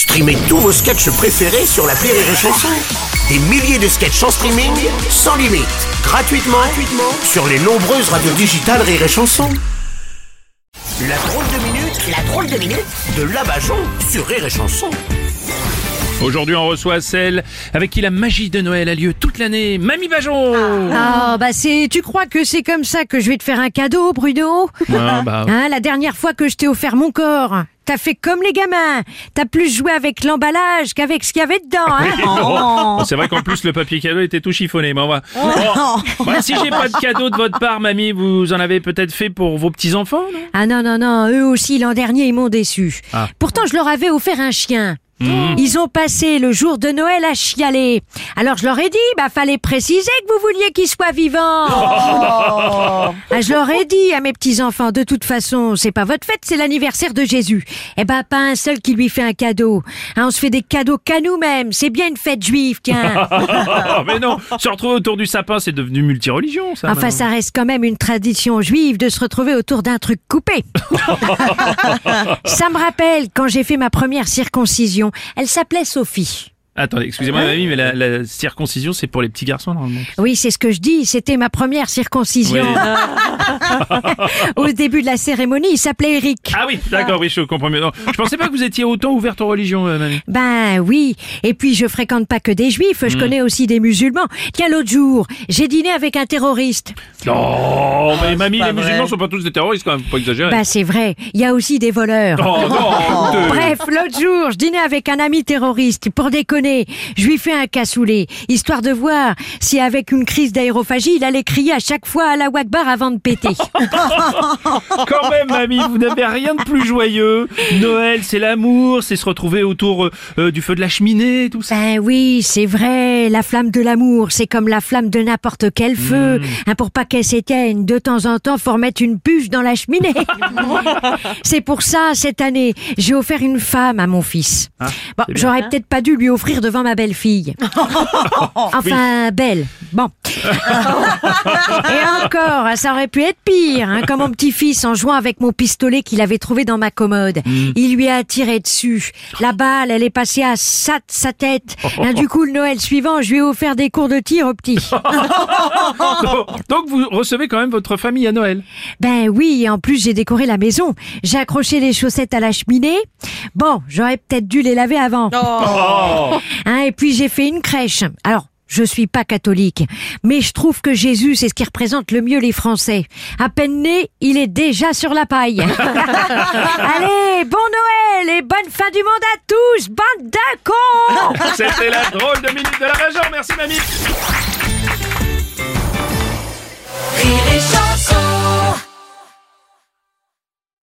Streamez tous vos sketchs préférés sur la Rire et Chanson. Des milliers de sketchs en streaming, sans limite, gratuitement, gratuitement sur les nombreuses radios digitales Rire et Chanson. La drôle de minute, la drôle de minute de Labajon sur Rire et Chanson. Aujourd'hui, on reçoit celle avec qui la magie de Noël a lieu toute l'année, Mamie Bajon Ah bah c'est, tu crois que c'est comme ça que je vais te faire un cadeau, Bruno? Ah, bah, Hein, la dernière fois que je t'ai offert mon corps, t'as fait comme les gamins. T'as plus joué avec l'emballage qu'avec ce qu'il y avait dedans. Hein Oh, C'est vrai qu'en plus le papier cadeau était tout chiffonné, mais on va... Bah, si j'ai pas de cadeau de votre part, Mamie, vous en avez peut-être fait pour vos petits-enfants, non? Ah non non non, eux aussi l'an dernier ils m'ont déçu. Ah. Pourtant je leur avais offert un chien. Ils ont passé le jour de Noël à chialer. Alors je leur ai dit, bah fallait préciser que vous vouliez qu'il soit vivant. Ah, je leur ai dit à mes petits enfants, de toute façon, c'est pas votre fête, c'est l'anniversaire de Jésus. Eh ben pas un seul qui lui fait un cadeau. Hein, on se fait des cadeaux qu'à nous-mêmes. C'est bien une fête juive, tiens. Mais non, se retrouver autour du sapin, c'est devenu multireligion, ça. Enfin, maintenant. ça reste quand même une tradition juive de se retrouver autour d'un truc coupé. ça me rappelle quand j'ai fait ma première circoncision. Elle s'appelait Sophie. Attendez, excusez-moi, Mamie, mais la, la circoncision, c'est pour les petits garçons, normalement. Oui, c'est ce que je dis. C'était ma première circoncision. Au début de la cérémonie, il s'appelait Eric. Ah oui, d'accord, oui, je comprends mieux. Non, je pensais pas que vous étiez autant ouverte aux religions, euh, Mamie. Ben oui. Et puis je fréquente pas que des juifs, je connais aussi des musulmans. Tiens, l'autre jour, j'ai dîné avec un terroriste. Non, mais Mamie, les musulmans sont pas tous des terroristes, quand même, faut pas exagérer. Ben c'est vrai, il y a aussi des voleurs. Oh non, écoutez. Bref, l'autre jour, je dînais avec un ami terroriste. Pour déconner, je lui fais un cassoulet, histoire de voir si avec une crise d'aérophagie, il allait crier à chaque fois à la Wakbar avant de péter. Quand même, mamie, vous n'avez rien de plus joyeux. Noël, c'est l'amour, c'est se retrouver autour euh, euh, du feu de la cheminée, tout ça. Ben oui, c'est vrai, la flamme de l'amour, c'est comme la flamme de n'importe quel feu. Hein, pour pas qu'elle s'éteigne, de temps en temps, faut remettre une bûche dans la cheminée. c'est pour ça, cette année, j'ai offert une femme à mon fils. bon, Ah, bien. j'aurais peut-être pas dû lui offrir devant ma belle-fille. enfin, belle. Bon. Et encore, ça aurait pu être pire, hein, comme mon petit-fils en jouant avec mon pistolet qu'il avait trouvé dans ma commode. Il lui a tiré dessus. La balle, elle est passée à sa, sa tête. Hein, du coup, le Noël suivant, je lui ai offert des cours de tir au petit. Donc vous recevez quand même votre famille à Noël. Ben oui, et en plus j'ai décoré la maison. J'ai accroché les chaussettes à la cheminée. Bon, j'aurais peut-être dû les laver avant. Hein, et puis j'ai fait une crèche. Alors, je suis pas catholique, mais je trouve que Jésus, c'est ce qui représente le mieux les Français. À peine né, il est déjà sur la paille. Allez, bon Noël et bonne fin du monde à tous, bande de cons C'était la drôle de minute de la région. Merci, mamie.